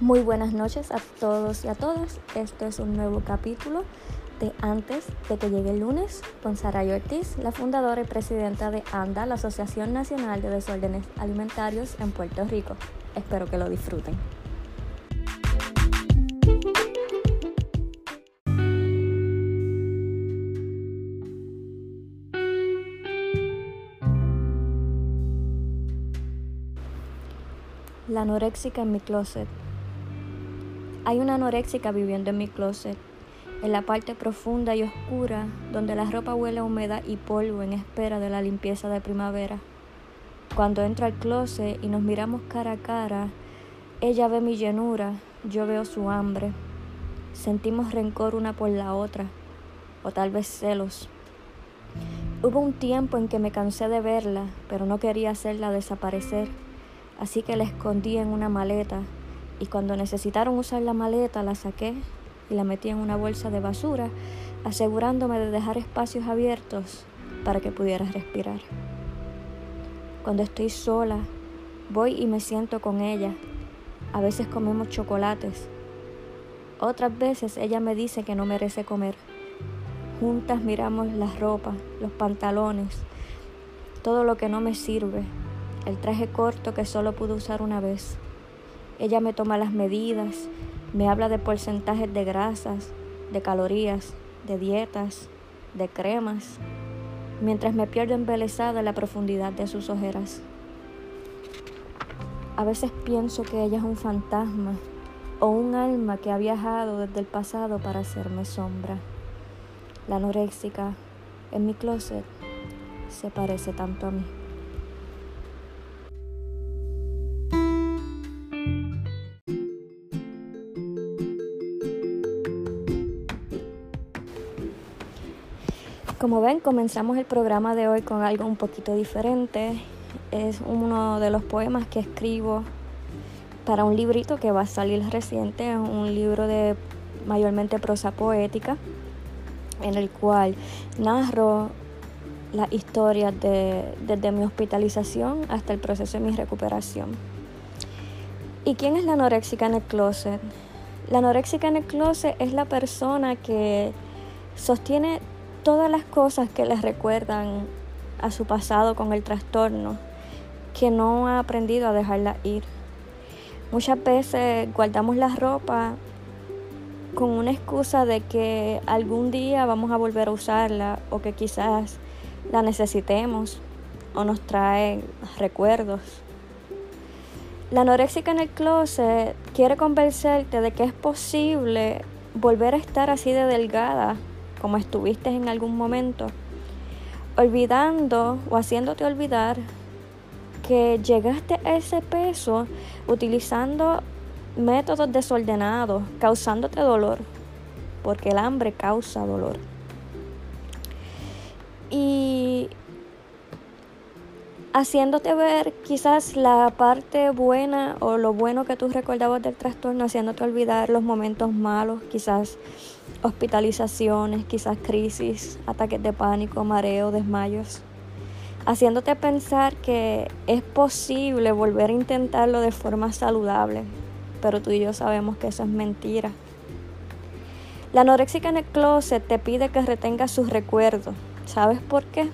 Muy buenas noches a todos y a todas. Este es un nuevo capítulo de Antes de que llegue el lunes con Saray Ortiz, la fundadora y presidenta de ANDA, la Asociación Nacional de Desórdenes Alimentarios en Puerto Rico. Espero que lo disfruten. La anoréxica en mi closet. Hay una anoréxica viviendo en mi closet, en la parte profunda y oscura, donde la ropa huele a humedad y polvo en espera de la limpieza de primavera. Cuando entro al closet y nos miramos cara a cara, ella ve mi llenura, yo veo su hambre. Sentimos rencor una por la otra, o tal vez celos. Hubo un tiempo en que me cansé de verla, pero no quería hacerla desaparecer, así que la escondí en una maleta y cuando necesitaron usar la maleta la saqué y la metí en una bolsa de basura, asegurándome de dejar espacios abiertos para que pudiera respirar. Cuando estoy sola, voy y me siento con ella. A veces comemos chocolates. Otras veces ella me dice que no merece comer. Juntas miramos la ropa, los pantalones, todo lo que no me sirve, el traje corto que solo pude usar una vez. Ella me toma las medidas, me habla de porcentajes de grasas, de calorías, de dietas, de cremas, mientras me pierdo embelesada en la profundidad de sus ojeras. A veces pienso que ella es un fantasma o un alma que ha viajado desde el pasado para hacerme sombra. La anoréxica en mi closet se parece tanto a mí. Como ven, comenzamos el programa de hoy con algo un poquito diferente. Es uno de los poemas que escribo para un librito que va a salir reciente, un libro de mayormente prosa poética, en el cual narro las historias de, desde mi hospitalización hasta el proceso de mi recuperación. ¿Y quién es la anoréxica en el closet? La anoréxica en el closet es la persona que sostiene todas las cosas que les recuerdan a su pasado con el trastorno, que no ha aprendido a dejarla ir. Muchas veces guardamos la ropa con una excusa de que algún día vamos a volver a usarla o que quizás la necesitemos o nos trae recuerdos. La anoréxica en el closet quiere convencerte de que es posible volver a estar así de delgada como estuviste en algún momento, olvidando o haciéndote olvidar que llegaste a ese peso utilizando métodos desordenados, causándote dolor, porque el hambre causa dolor. Y haciéndote ver quizás la parte buena o lo bueno que tú recordabas del trastorno, haciéndote olvidar los momentos malos, quizás hospitalizaciones, quizás crisis, ataques de pánico, mareo, desmayos, haciéndote pensar que es posible volver a intentarlo de forma saludable, pero tú y yo sabemos que eso es mentira. La anoréxica en el closet te pide que retengas sus recuerdos. ¿Sabes por qué?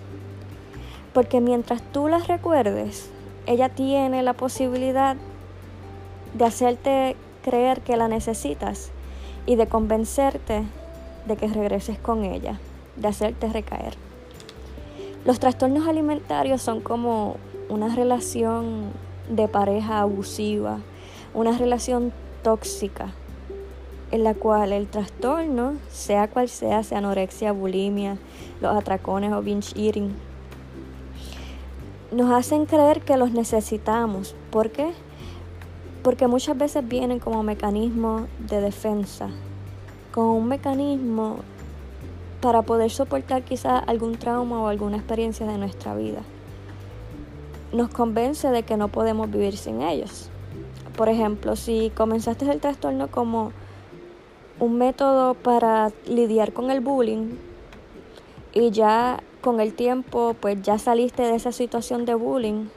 Porque mientras tú las recuerdes, ella tiene la posibilidad de hacerte creer que la necesitas y de convencerte de que regreses con ella, de hacerte recaer. Los trastornos alimentarios son como una relación de pareja abusiva, una relación tóxica, en la cual el trastorno, sea cual sea, sea anorexia, bulimia, los atracones o binge eating, nos hacen creer que los necesitamos. ¿Por qué? Porque muchas veces vienen como mecanismo de defensa, como un mecanismo para poder soportar quizás algún trauma o alguna experiencia de nuestra vida. Nos convence de que no podemos vivir sin ellos. Por ejemplo, si comenzaste el trastorno como un método para lidiar con el bullying y ya con el tiempo pues ya saliste de esa situación de bullying,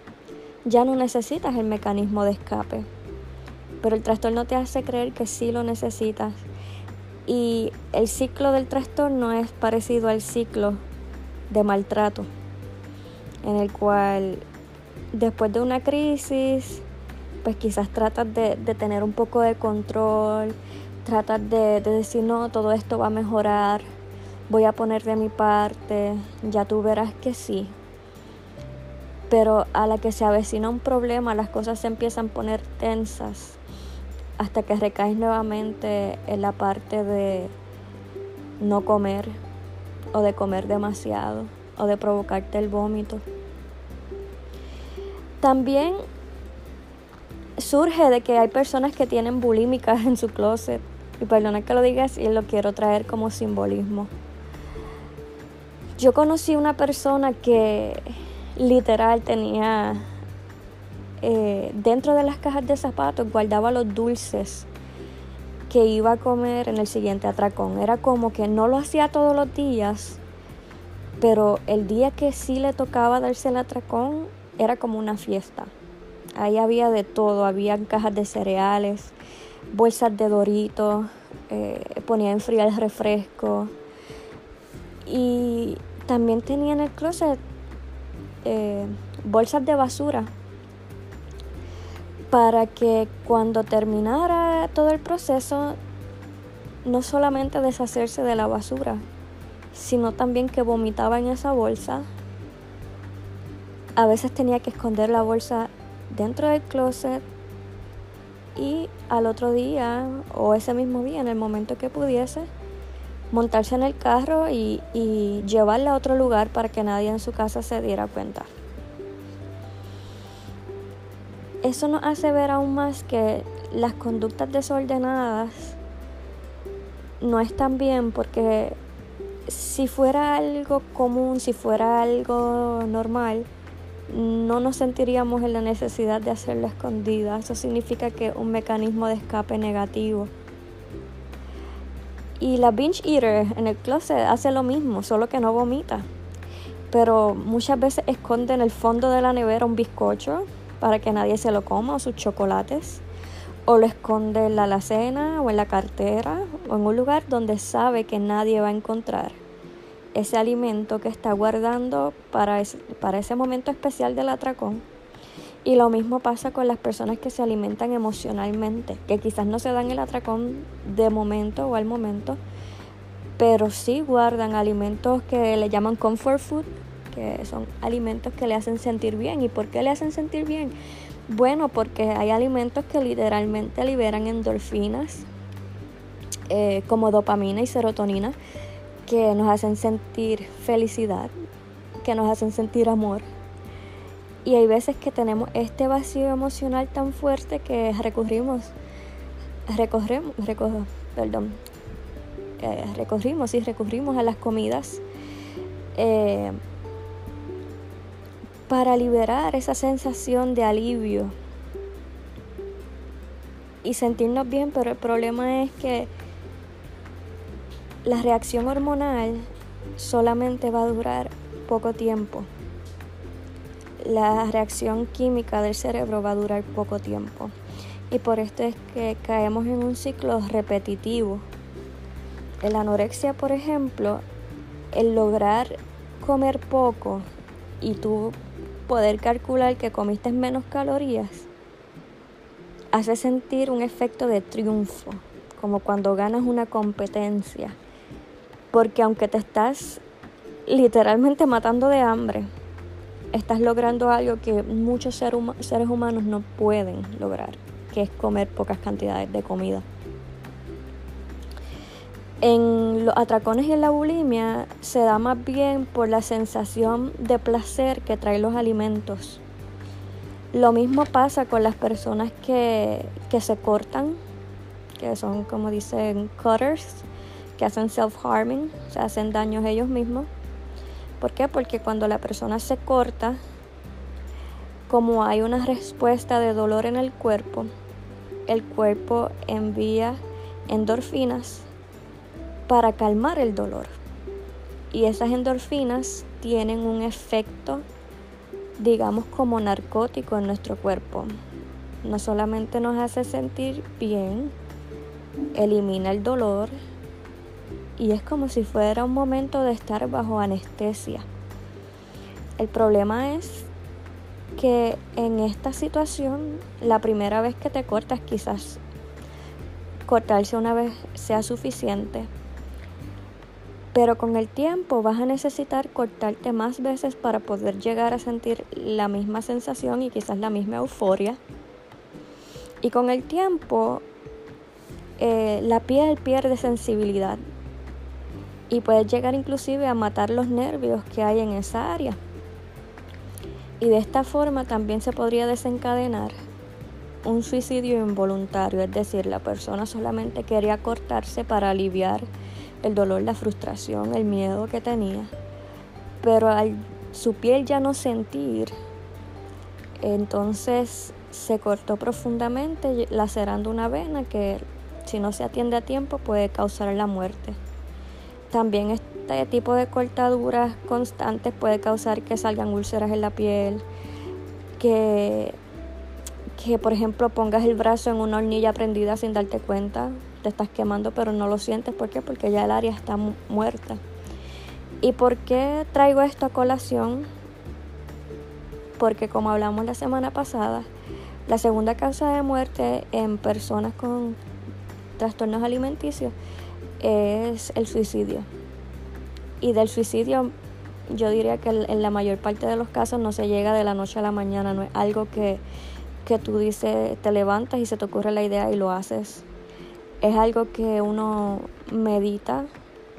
ya no necesitas el mecanismo de escape pero el trastorno te hace creer que sí lo necesitas. Y el ciclo del trastorno es parecido al ciclo de maltrato, en el cual después de una crisis, pues quizás tratas de, tener un poco de control, tratas de, de decir, no, todo esto va a mejorar, voy a poner de mi parte, ya tú verás que sí. Pero a la que se avecina un problema, las cosas se empiezan a poner tensas hasta que recaes nuevamente en la parte de no comer o de comer demasiado o de provocarte el vómito. También surge de que hay personas que tienen bulímicas en su closet. Y perdona que lo digas y lo quiero traer como simbolismo. Yo conocí una persona que literal tenía eh, dentro de las cajas de zapatos, guardaba los dulces que iba a comer en el siguiente atracón. Era como que no lo hacía todos los días, pero el día que sí le tocaba darse el atracón, era como una fiesta. Ahí había de todo, había cajas de cereales, bolsas de doritos, eh, ponía a enfriar el refresco. Y también tenía en el closet eh, bolsas de basura para que cuando terminara todo el proceso no solamente deshacerse de la basura, sino también que vomitaba en esa bolsa a veces tenía que esconder la bolsa dentro del closet y al otro día o ese mismo día, en el momento que pudiese, montarse en el carro y, y llevarla a otro lugar para que nadie en su casa se diera cuenta. Eso nos hace ver aún más que las conductas desordenadas no están bien porque si fuera algo común, si fuera algo normal, no nos sentiríamos en la necesidad de hacerlo escondida. Eso significa que un mecanismo de escape negativo. Y la binge eater en el closet hace lo mismo, solo que no vomita. Pero muchas veces esconde en el fondo de la nevera un bizcocho para que nadie se lo coma o sus chocolates. O lo esconde en la alacena o en la cartera o en un lugar donde sabe que nadie va a encontrar ese alimento que está guardando para ese, para ese momento especial del atracón. Y lo mismo pasa con las personas que se alimentan emocionalmente, que quizás no se dan el atracón de momento o al momento, pero sí guardan alimentos que le llaman comfort food, que son alimentos que le hacen sentir bien. ¿Y por qué le hacen sentir bien? Bueno, porque hay alimentos que literalmente liberan endorfinas, eh, como dopamina y serotonina, que nos hacen sentir felicidad, que nos hacen sentir amor. Y hay veces que tenemos este vacío emocional tan fuerte que recurrimos, recorremos, perdón, eh, recorrimos y recurrimos a las comidas eh, para liberar esa sensación de alivio y sentirnos bien, pero el problema es que la reacción hormonal solamente va a durar poco tiempo. La reacción química del cerebro va a durar poco tiempo. Y por esto es que caemos en un ciclo repetitivo. En la anorexia, por ejemplo, el lograr comer poco y tú poder calcular que comiste menos calorías hace sentir un efecto de triunfo, como cuando ganas una competencia porque aunque te estás literalmente matando de hambre, estás logrando algo que muchos seres humanos no pueden lograr, que es comer pocas cantidades de comida. En los atracones y en la bulimia se da más bien por la sensación de placer que traen los alimentos. Lo mismo pasa con las personas que, que se cortan, que son como dicen cutters, que hacen self-harming, se hacen daños ellos mismos. ¿Por qué? Porque cuando la persona se corta, como hay una respuesta de dolor en el cuerpo, el cuerpo envía endorfinas para calmar el dolor. Y esas endorfinas tienen un efecto, digamos, como narcótico en nuestro cuerpo. no solamente nos hace sentir bien, elimina el dolor y es como si fuera un momento de estar bajo anestesia. El problema es que en esta situación, la primera vez que te cortas, quizás cortarse una vez sea suficiente, pero con el tiempo vas a necesitar cortarte más veces para poder llegar a sentir la misma sensación y quizás la misma euforia. Y con el tiempo eh, la piel pierde sensibilidad y puedes llegar inclusive a matar los nervios que hay en esa área. Y de esta forma también se podría desencadenar un suicidio involuntario, es decir, la persona solamente quería cortarse para aliviar el dolor, la frustración, el miedo que tenía, pero al su piel ya no sentir, entonces se cortó profundamente lacerando una vena que si no se atiende a tiempo puede causar la muerte. También este tipo de cortaduras constantes puede causar que salgan úlceras en la piel, que, que por ejemplo pongas el brazo en una hornilla prendida sin darte cuenta, te estás quemando pero no lo sientes. ¿Por qué? Porque ya el área está muerta. ¿Y por qué traigo esto a colación? Porque como hablamos la semana pasada, la segunda causa de muerte en personas con trastornos alimenticios es el suicidio. Y del suicidio yo diría que en la mayor parte de los casos no se llega de la noche a la mañana, no es algo que, que tú dices, te levantas y se te ocurre la idea y lo haces. Es algo que uno medita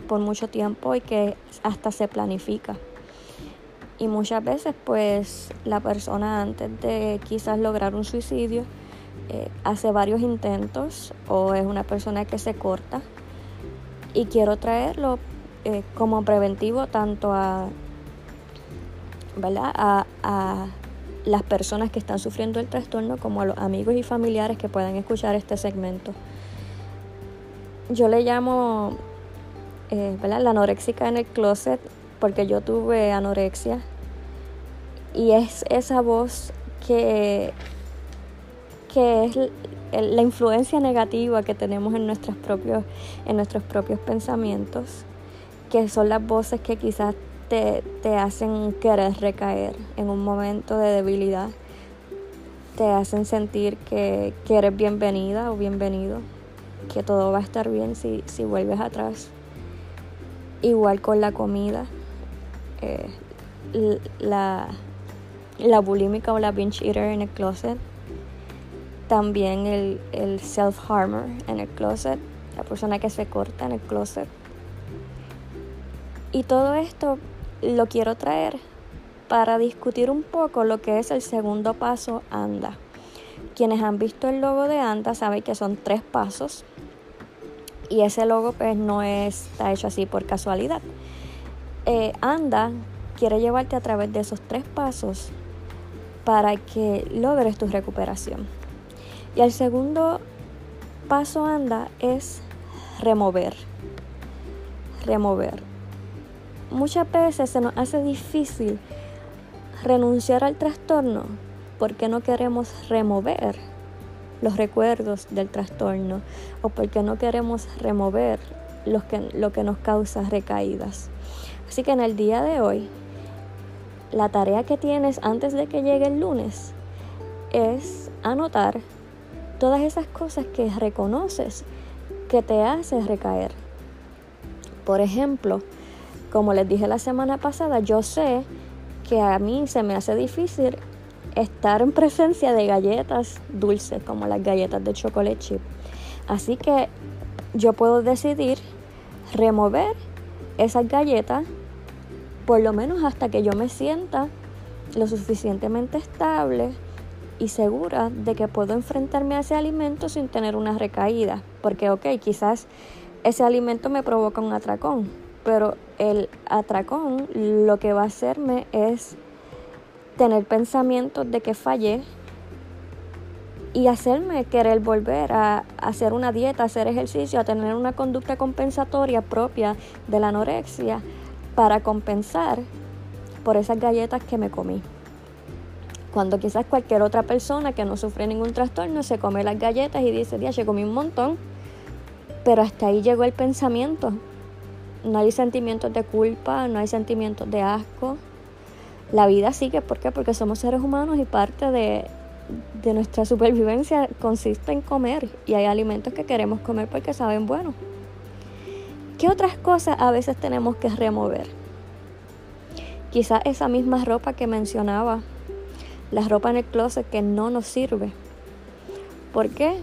por mucho tiempo y que hasta se planifica. Y muchas veces pues la persona antes de quizás lograr un suicidio, eh, hace varios intentos o es una persona que se corta y quiero traerlo eh, como preventivo tanto a, ¿verdad? A, a, las personas que están sufriendo el trastorno como a los amigos y familiares que puedan escuchar este segmento. Yo le llamo eh, la anoréxica en el closet porque yo tuve anorexia. Y es esa voz que que es la influencia negativa que tenemos en, nuestros propios, en nuestros propios pensamientos, que son las voces que quizás te, te hacen querer recaer en un momento de debilidad, te hacen sentir que, que eres bienvenida o bienvenido, que todo va a estar bien si, si vuelves atrás. Igual con la comida, eh, la, la bulímica o la binge eater en el closet también el, el self-harmer en el closet, la persona que se corta en el closet. Y todo esto lo quiero traer para discutir un poco lo que es el segundo paso ANDA. Quienes han visto el logo de ANDA saben que son tres pasos y ese logo pues no está hecho así por casualidad. Eh, ANDA quiere llevarte a través de esos tres pasos para que logres tu recuperación. Y el segundo paso anda es remover. Remover. Muchas veces se nos hace difícil renunciar al trastorno porque no queremos remover los recuerdos del trastorno o porque no queremos remover lo que, lo que nos causa recaídas. Así que en el día de hoy, la tarea que tienes antes de que llegue el lunes es anotar todas esas cosas que reconoces que te hacen recaer. Por ejemplo, como les dije la semana pasada, yo sé que a mí se me hace difícil estar en presencia de galletas dulces como las galletas de chocolate chip. Así que yo puedo decidir remover esas galletas por lo menos hasta que yo me sienta lo suficientemente estable y segura de que puedo enfrentarme a ese alimento sin tener una recaída. Porque, ok, quizás ese alimento me provoca un atracón, pero el atracón lo que va a hacerme es tener pensamientos de que fallé y hacerme querer volver a hacer una dieta, a hacer ejercicio, a tener una conducta compensatoria propia de la anorexia para compensar por esas galletas que me comí. Cuando quizás cualquier otra persona que no sufre ningún trastorno se come las galletas y dice, ya, comí un montón, pero hasta ahí llegó el pensamiento. No hay sentimientos de culpa, no hay sentimientos de asco. La vida sigue, ¿por qué? Porque somos seres humanos y parte de, nuestra supervivencia consiste en comer y hay alimentos que queremos comer porque saben bueno. ¿Qué otras cosas a veces tenemos que remover? Quizás esa misma ropa que mencionaba la ropa en el closet que no nos sirve. ¿Por qué?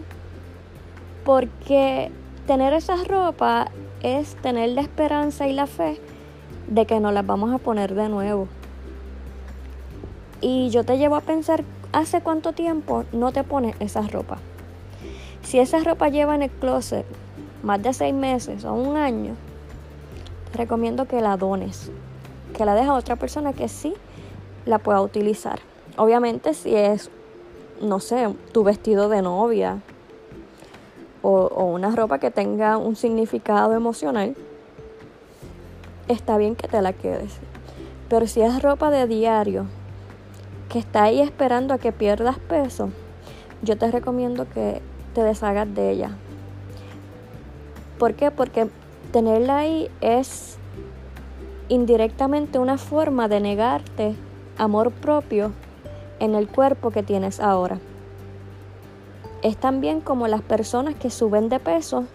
Porque tener esa ropa es tener la esperanza y la fe de que nos las vamos a poner de nuevo. Y yo te llevo a pensar, ¿hace cuánto tiempo no te pones esa ropa? Si esa ropa lleva en el closet más de seis meses o un año, te recomiendo que la dones, que la dejes a otra persona que sí la pueda utilizar. Obviamente si es, no sé, tu vestido de novia o, una ropa que tenga un significado emocional, está bien que te la quedes. Pero si es ropa de diario, que está ahí esperando a que pierdas peso, yo te recomiendo que te deshagas de ella. ¿Por qué? Porque tenerla ahí es indirectamente una forma de negarte amor propio en el cuerpo que tienes ahora. Es también como las personas que suben de peso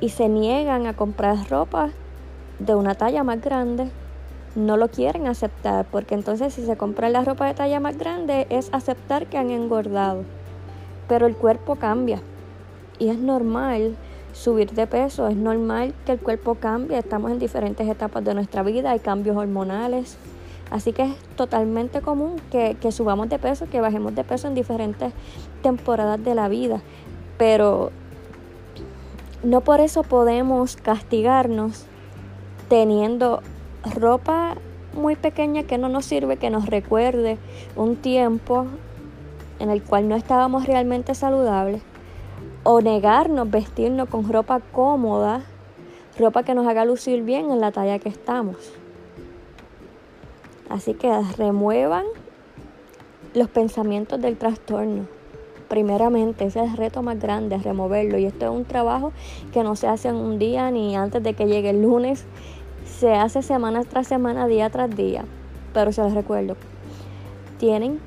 y se niegan a comprar ropa de una talla más grande, no lo quieren aceptar, porque entonces si se compran la ropa de talla más grande es aceptar que han engordado. Pero el cuerpo cambia y es normal subir de peso, es normal que el cuerpo cambie, estamos en diferentes etapas de nuestra vida, hay cambios hormonales, Así que es totalmente común que, subamos de peso, que bajemos de peso en diferentes temporadas de la vida. Pero no por eso podemos castigarnos teniendo ropa muy pequeña que no nos sirve, que nos recuerde un tiempo en el cual no estábamos realmente saludables, o negarnos vestirnos con ropa cómoda, ropa que nos haga lucir bien en la talla que estamos. Así que remuevan los pensamientos del trastorno. Primeramente, ese es el reto más grande, removerlo. Y esto es un trabajo que no se hace en un día ni antes de que llegue el lunes. Se hace semana tras semana, día tras día. Pero se les recuerdo, tienen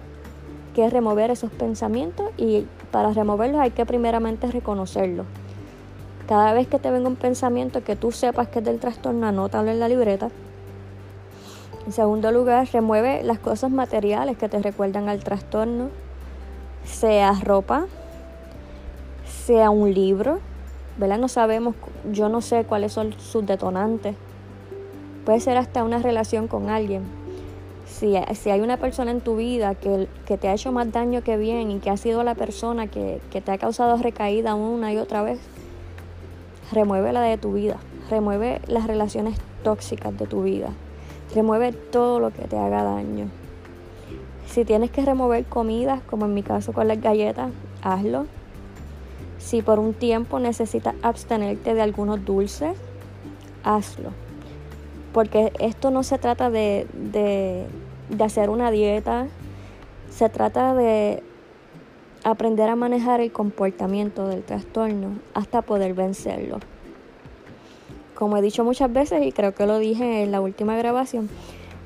que remover esos pensamientos y para removerlos hay que primeramente reconocerlos. Cada vez que te venga un pensamiento que tú sepas que es del trastorno, anótalo en la libreta en segundo lugar, remueve las cosas materiales que te recuerdan al trastorno, sea ropa, sea un libro, ¿verdad? No sabemos, yo no sé cuáles son sus detonantes. Puede ser hasta una relación con alguien. Si, si hay una persona en tu vida que, que, te ha hecho más daño que bien y que ha sido la persona que, que te ha causado recaída una y otra vez, remuévela de tu vida. Remueve las relaciones tóxicas de tu vida. Remueve todo lo que te haga daño. Si tienes que remover comidas, como en mi caso con las galletas, hazlo. Si por un tiempo necesitas abstenerte de algunos dulces, hazlo. Porque esto no se trata de, de, de hacer una dieta, se trata de aprender a manejar el comportamiento del trastorno hasta poder vencerlo. Como he dicho muchas veces y creo que lo dije en la última grabación,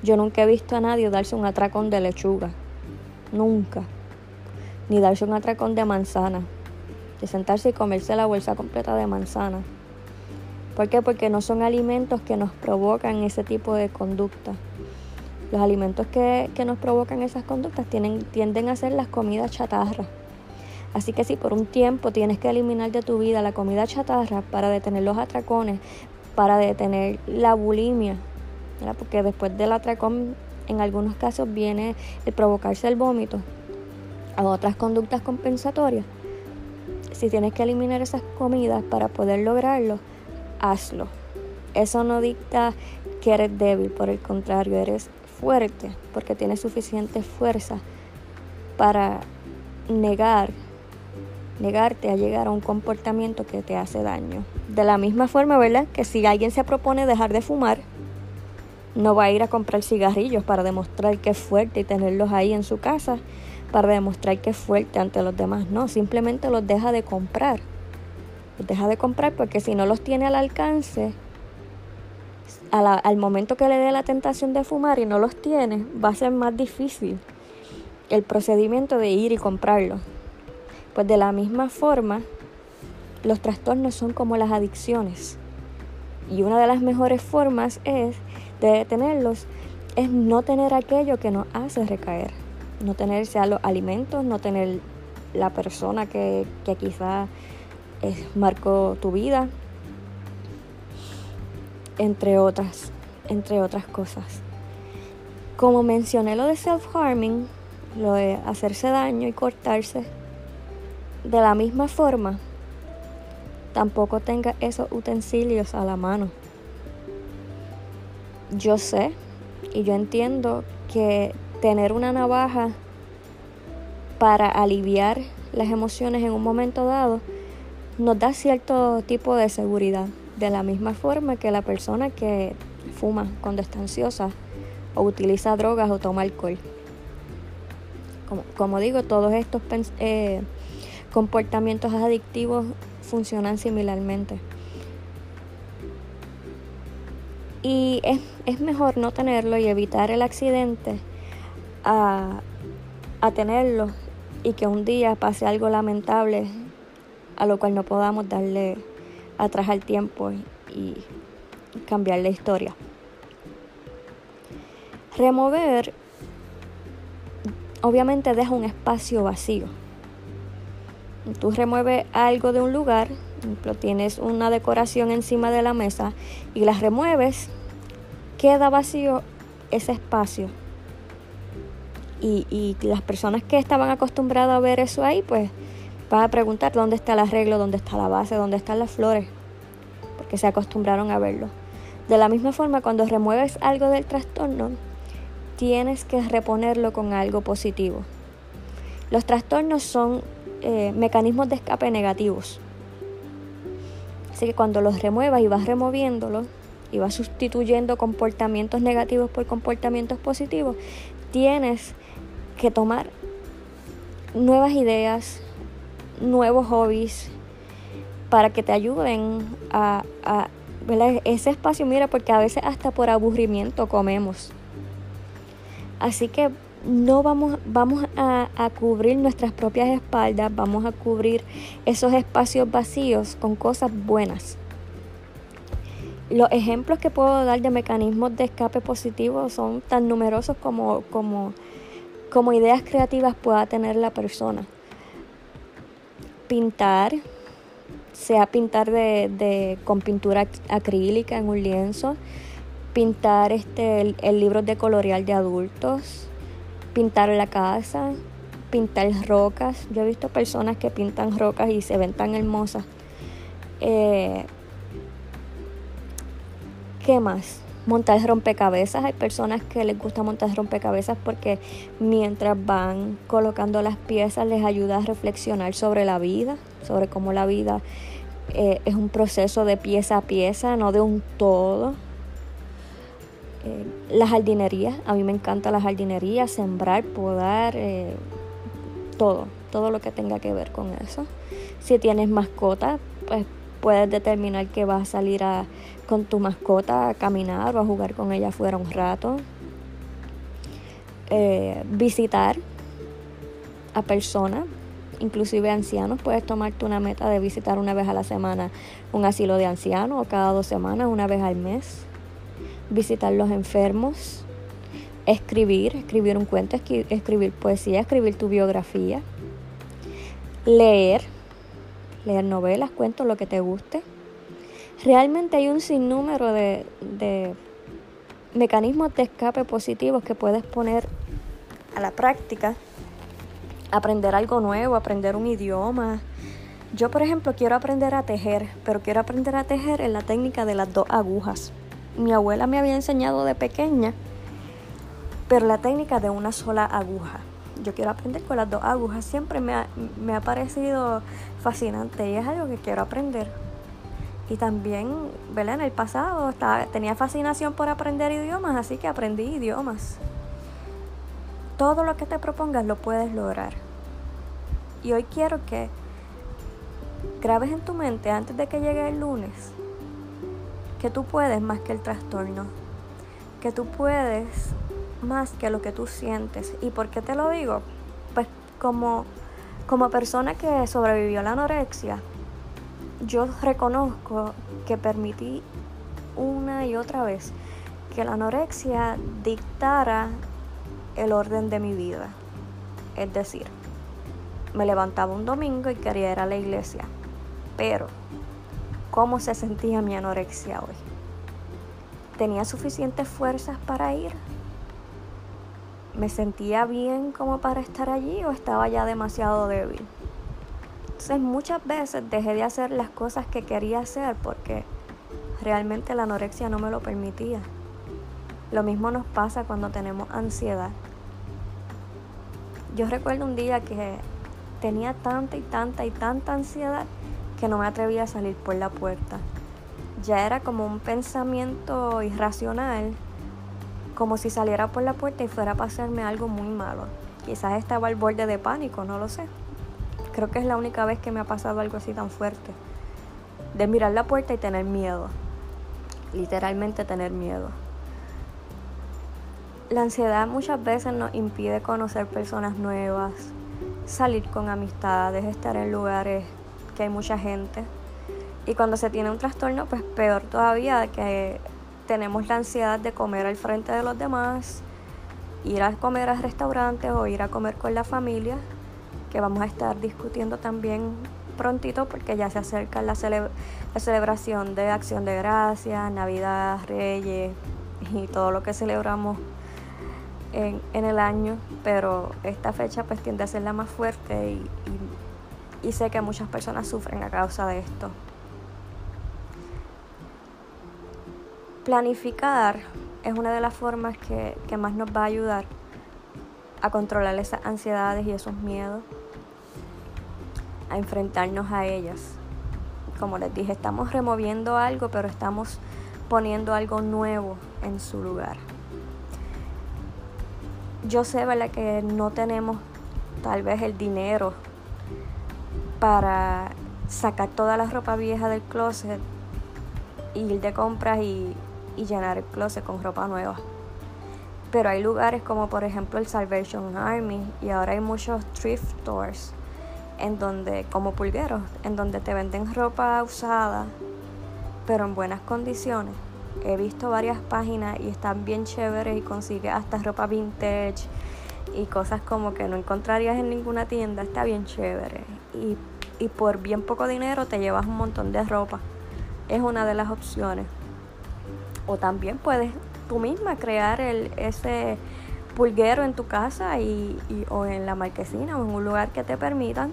yo nunca he visto a nadie darse un atracón de lechuga. Nunca. Ni darse un atracón de manzana. De sentarse y comerse la bolsa completa de manzana. ¿Por qué? Porque no son alimentos que nos provocan ese tipo de conducta. Los alimentos que, nos provocan esas conductas tienen, tienden a ser las comidas chatarra. Así que si por un tiempo tienes que eliminar de tu vida la comida chatarra para detener los atracones, para detener la bulimia, porque después del atracón en algunos casos viene el provocarse el vómito o otras conductas compensatorias. Si tienes que eliminar esas comidas para poder lograrlo, hazlo. Eso no dicta que eres débil, por el contrario, eres fuerte porque tienes suficiente fuerza para negar negarte a llegar a un comportamiento que te hace daño. De la misma forma, ¿verdad? Que si alguien se propone dejar de fumar, No va a ir a comprar cigarrillos para demostrar que es fuerte y tenerlos ahí en su casa para demostrar que es fuerte ante los demás. No, simplemente los deja de comprar. Los deja de comprar porque si no los tiene al alcance, al momento que le dé la tentación de fumar y no los tiene, va a ser más difícil el procedimiento de ir y comprarlos. Pues de la misma forma, los trastornos son como las adicciones. Y una de las mejores formas es de detenerlos es no tener aquello que nos hace recaer. No tener sea los alimentos, no tener la persona que, que quizá marcó tu vida, entre otras, entre otras cosas. Como mencioné lo de self-harming, lo de hacerse daño y cortarse, de la misma forma, tampoco tenga esos utensilios a la mano. Yo sé y yo entiendo que tener una navaja para aliviar las emociones en un momento dado nos da cierto tipo de seguridad, de la misma forma que la persona que fuma cuando está ansiosa o utiliza drogas o toma alcohol. Como, digo, todos estos eh, comportamientos adictivos funcionan similarmente. Y es, mejor no tenerlo y evitar el accidente a, tenerlo y que un día pase algo lamentable a lo cual no podamos darle atrás al tiempo y cambiar la historia. Remover obviamente deja un espacio vacío tú remueves algo de un lugar, ejemplo, tienes una decoración encima de la mesa y la remueves, queda vacío ese espacio. Y, y las personas que estaban acostumbradas a ver eso ahí, pues van a preguntar dónde está el arreglo, dónde está la base, dónde están las flores, porque se acostumbraron a verlo. De la misma forma, cuando remueves algo del trastorno, tienes que reponerlo con algo positivo. Los trastornos son eh, mecanismos de escape negativos. Así que cuando los remuevas y vas removiéndolos y vas sustituyendo comportamientos negativos por comportamientos positivos, tienes que tomar nuevas ideas, nuevos hobbies para que te ayuden a, a ese espacio. Mira, porque a veces hasta por aburrimiento comemos. Así que no vamos, vamos a, cubrir nuestras propias espaldas, vamos a cubrir esos espacios vacíos con cosas buenas. Los ejemplos que puedo dar de mecanismos de escape positivos son tan numerosos como, como, como ideas creativas pueda tener la persona. Pintar, sea pintar de, con pintura acrílica en un lienzo, pintar este, el, el libro de colorear de adultos, pintar la casa, pintar rocas. Yo he visto personas que pintan rocas y se ven tan hermosas. Eh, ¿Qué más? Montar rompecabezas. Hay personas que les gusta montar rompecabezas porque mientras van colocando las piezas les ayuda a reflexionar sobre la vida, sobre cómo la vida eh, es un proceso de pieza a pieza, no de un todo. Eh, la jardinería, a mí me encanta la jardinería, sembrar, podar, eh, todo, todo lo que tenga que ver con eso. Si tienes mascota, pues puedes determinar que vas a salir a, con tu mascota a caminar o a jugar con ella fuera un rato. Eh, visitar a personas, inclusive ancianos, puedes tomarte una meta de visitar una vez a la semana un asilo de ancianos o cada dos semanas, una vez al mes visitar los enfermos, escribir, escribir un cuento, escribir poesía, escribir tu biografía, leer, leer novelas, cuentos, lo que te guste. Realmente hay un sinnúmero de, de mecanismos de escape positivos que puedes poner a la práctica. Aprender algo nuevo, aprender un idioma. Yo, por ejemplo, quiero aprender a tejer, pero quiero aprender a tejer en la técnica de las dos agujas mi abuela me había enseñado de pequeña, pero la técnica de una sola aguja. Yo quiero aprender con las dos agujas, siempre me ha, me ha parecido fascinante y es algo que quiero aprender. Y también, ¿verdad? En el pasado estaba, tenía fascinación por aprender idiomas, así que aprendí idiomas. Todo lo que te propongas lo puedes lograr. Y hoy quiero que grabes en tu mente antes de que llegue el lunes que tú puedes más que el trastorno, que tú puedes más que lo que tú sientes. ¿Y por qué te lo digo? Pues como, como persona que sobrevivió a la anorexia, yo reconozco que permití una y otra vez que la anorexia dictara el orden de mi vida. Es decir, me levantaba un domingo y quería ir a la iglesia. Pero, ¿cómo se sentía mi anorexia hoy? ¿Tenía suficientes fuerzas para ir? ¿Me sentía bien como para estar allí o estaba ya demasiado débil? Entonces muchas veces dejé de hacer las cosas que quería hacer porque realmente la anorexia no me lo permitía. Lo mismo nos pasa cuando tenemos ansiedad. Yo recuerdo un día que tenía tanta y tanta y tanta ansiedad que no me atrevía a salir por la puerta. Ya era como un pensamiento irracional, como si saliera por la puerta y fuera a pasarme algo muy malo. Quizás estaba al borde de pánico, no lo sé. Creo que es la única vez que me ha pasado algo así tan fuerte. De mirar la puerta y tener miedo. Literalmente tener miedo. La ansiedad muchas veces nos impide conocer personas nuevas, salir con amistades, estar en lugares que hay mucha gente. Y cuando se tiene un trastorno, pues peor todavía que tenemos la ansiedad de comer al frente de los demás, ir a comer a restaurantes o ir a comer con la familia que vamos a estar discutiendo también prontito porque ya se acerca la, la celebración de Acción de Gracias, Navidad, Reyes y todo lo que celebramos en, en, el año, pero esta fecha pues tiende a ser la más fuerte y, y, y sé que muchas personas sufren a causa de esto. Planificar es una de las formas que, que más nos va a ayudar a controlar esas ansiedades y esos miedos a enfrentarnos a ellas. Como les dije, estamos removiendo algo, pero estamos poniendo algo nuevo en su lugar. Yo sé, ¿verdad?, que no tenemos tal vez el dinero para sacar toda la ropa vieja del closet, ir de compras y, y llenar el closet con ropa nueva. Pero hay lugares como por ejemplo el Salvation Army y ahora hay muchos thrift stores en donde, como pulgueros, en donde te venden ropa usada, pero en buenas condiciones. He visto varias páginas y están bien chéveres y consigues hasta ropa vintage y cosas como que no encontrarías en ninguna tienda. Está bien chévere. Y, y por bien poco dinero te llevas un montón de ropa. Es una de las opciones. O también puedes tú misma crear el, ese pulguero en tu casa y, o en la marquesina o en un lugar que te permitan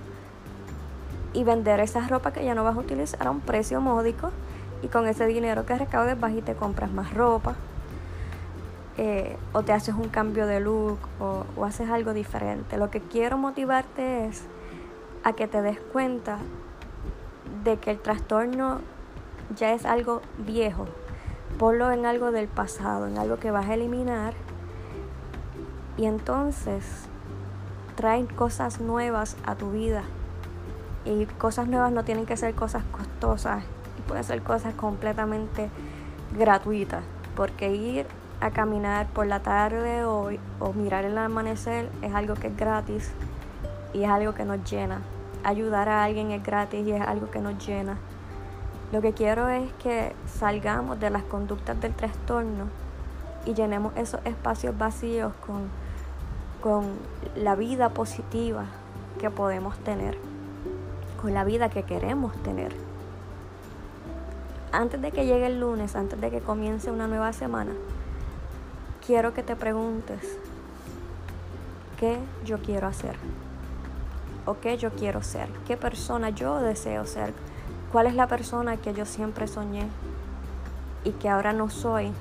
y vender esa ropa que ya no vas a utilizar a un precio módico y con ese dinero que recaudes vas y te compras más ropa eh, o te haces un cambio de look o haces algo diferente. Lo que quiero motivarte es a que te des cuenta de que el trastorno ya es algo viejo. Ponlo en algo del pasado, en algo que vas a eliminar. Y entonces traen cosas nuevas a tu vida. Y cosas nuevas no tienen que ser cosas costosas pueden ser cosas completamente gratuitas. Porque ir a caminar por la tarde o, o mirar el amanecer es algo que es gratis y es algo que nos llena. Ayudar a alguien es gratis y es algo que nos llena. Lo que quiero es que salgamos de las conductas del trastorno y llenemos esos espacios vacíos con, con la vida positiva que podemos tener con la vida que queremos tener. Antes de que llegue el lunes, antes de que comience una nueva semana, quiero que te preguntes qué yo quiero hacer o qué yo quiero ser, qué persona yo deseo ser, cuál es la persona que yo siempre soñé y que ahora no soy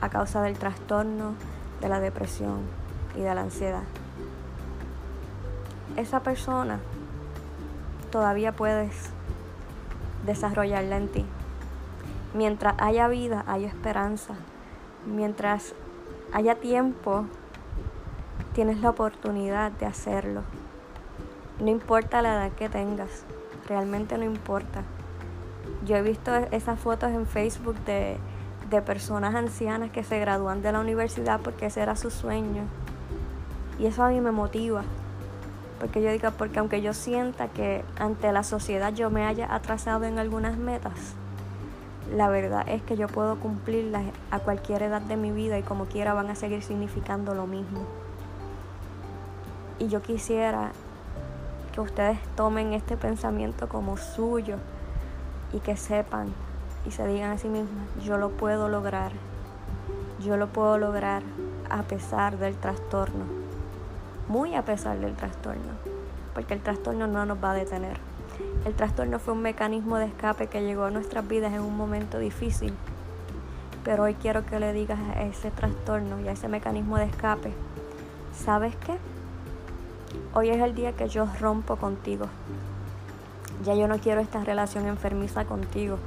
a causa del trastorno, de la depresión y de la ansiedad. Esa persona todavía puedes desarrollarla en ti. Mientras haya vida, hay esperanza. Mientras haya tiempo, tienes la oportunidad de hacerlo. No importa la edad que tengas, realmente no importa. Yo he visto esas fotos en Facebook de, de personas ancianas que se gradúan de la universidad porque ese era su sueño. Y eso a mí me motiva. Porque yo digo, porque aunque yo sienta que ante la sociedad yo me haya atrasado en algunas metas, la verdad es que yo puedo cumplirlas a cualquier edad de mi vida y como quiera van a seguir significando lo mismo. Y yo quisiera que ustedes tomen este pensamiento como suyo y que sepan y se digan a sí mismos, yo lo puedo lograr, yo lo puedo lograr a pesar del trastorno muy a pesar del trastorno, porque el trastorno no nos va a detener. El trastorno fue un mecanismo de escape que llegó a nuestras vidas en un momento difícil, pero hoy quiero que le digas a ese trastorno y a ese mecanismo de escape, ¿sabes qué? Hoy es el día que yo rompo contigo. Ya yo no quiero esta relación enfermiza contigo.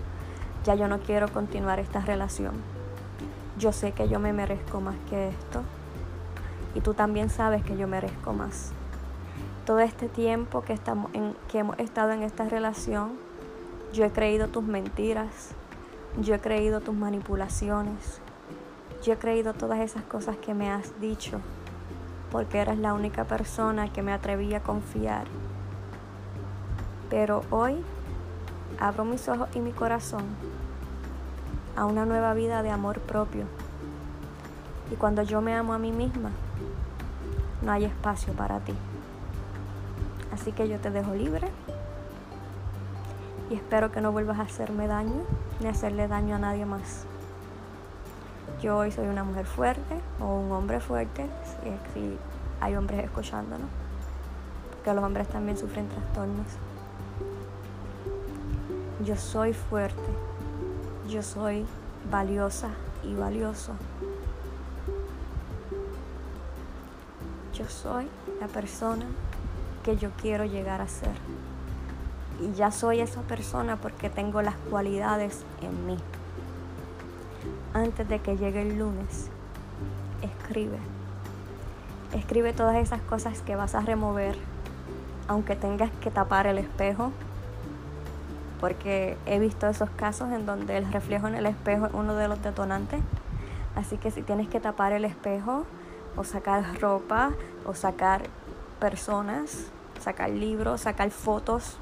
Ya yo no quiero continuar esta relación. Yo sé que yo me merezco más que esto y tú también sabes que yo merezco más. Todo este tiempo que, estamos que hemos estado en esta relación, yo he creído tus mentiras, yo he creído tus manipulaciones, yo he creído todas esas cosas que me has dicho, porque eras la única persona que me atrevía a confiar. Pero hoy abro mis ojos y mi corazón a una nueva vida de amor propio. Y cuando yo me amo a mí misma, no hay espacio para ti. Así que yo te dejo libre y espero que no vuelvas a hacerme daño ni hacerle daño a nadie más. Yo hoy soy una mujer fuerte o un hombre fuerte, si, hay hombres escuchándonos, porque los hombres también sufren trastornos. Yo soy fuerte, yo soy valiosa y valioso. yo soy la persona que yo quiero llegar a ser. Y ya soy esa persona porque tengo las cualidades en mí. Antes de que llegue el lunes, escribe. Escribe todas esas cosas que vas a remover, aunque tengas que tapar el espejo, porque he visto esos casos en donde el reflejo en el espejo es uno de los detonantes. Así que si tienes que tapar el espejo, o sacar ropa, o sacar personas, sacar libros, sacar fotos,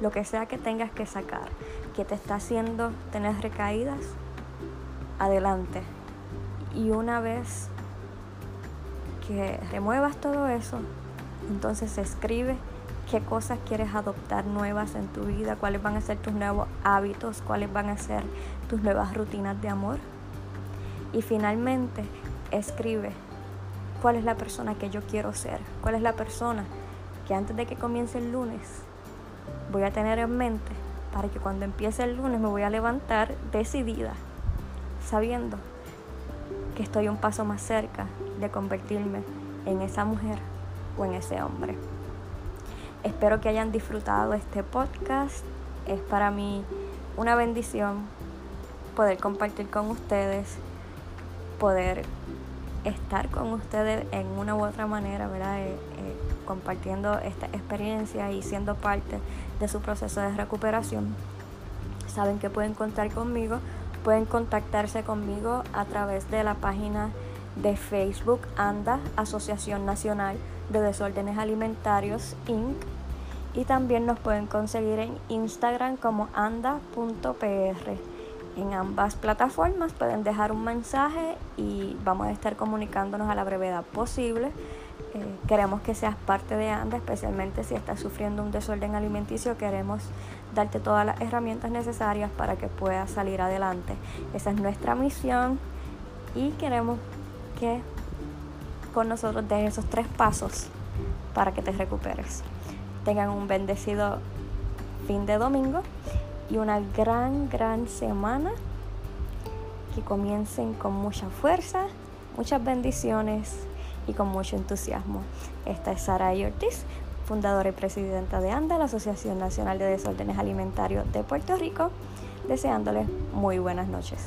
lo que sea que tengas que sacar, que te está haciendo tener recaídas, adelante. Y una vez que remuevas todo eso, entonces escribe qué cosas quieres adoptar nuevas en tu vida, cuáles van a ser tus nuevos hábitos, cuáles van a ser tus nuevas rutinas de amor. Y finalmente, escribe cuál es la persona que yo quiero ser, cuál es la persona que antes de que comience el lunes voy a tener en mente para que cuando empiece el lunes me voy a levantar decidida, sabiendo que estoy un paso más cerca de convertirme en esa mujer o en ese hombre. Espero que hayan disfrutado este podcast. Es para mí una bendición poder compartir con ustedes, poder estar con ustedes en una u otra manera, ¿verdad? Eh, eh, compartiendo esta experiencia y siendo parte de su proceso de recuperación. Saben que pueden contar conmigo, pueden contactarse conmigo a través de la página de Facebook ANDA, Asociación Nacional de Desórdenes Alimentarios Inc. Y también nos pueden conseguir en Instagram como anda.pr en ambas plataformas. Pueden dejar un mensaje y vamos a estar comunicándonos a la brevedad posible. Eh, queremos que seas parte de ANDA, especialmente si estás sufriendo un desorden alimenticio. Queremos darte todas las herramientas necesarias para que puedas salir adelante. Esa es nuestra misión y queremos que con nosotros des esos tres pasos para que te recuperes. Tengan un bendecido fin de domingo y una gran, gran semana. Que comiencen con mucha fuerza, muchas bendiciones y con mucho entusiasmo. Esta es Sara Ortiz, fundadora y presidenta de ANDA, la Asociación Nacional de Desórdenes Alimentarios de Puerto Rico. deseándoles muy buenas noches.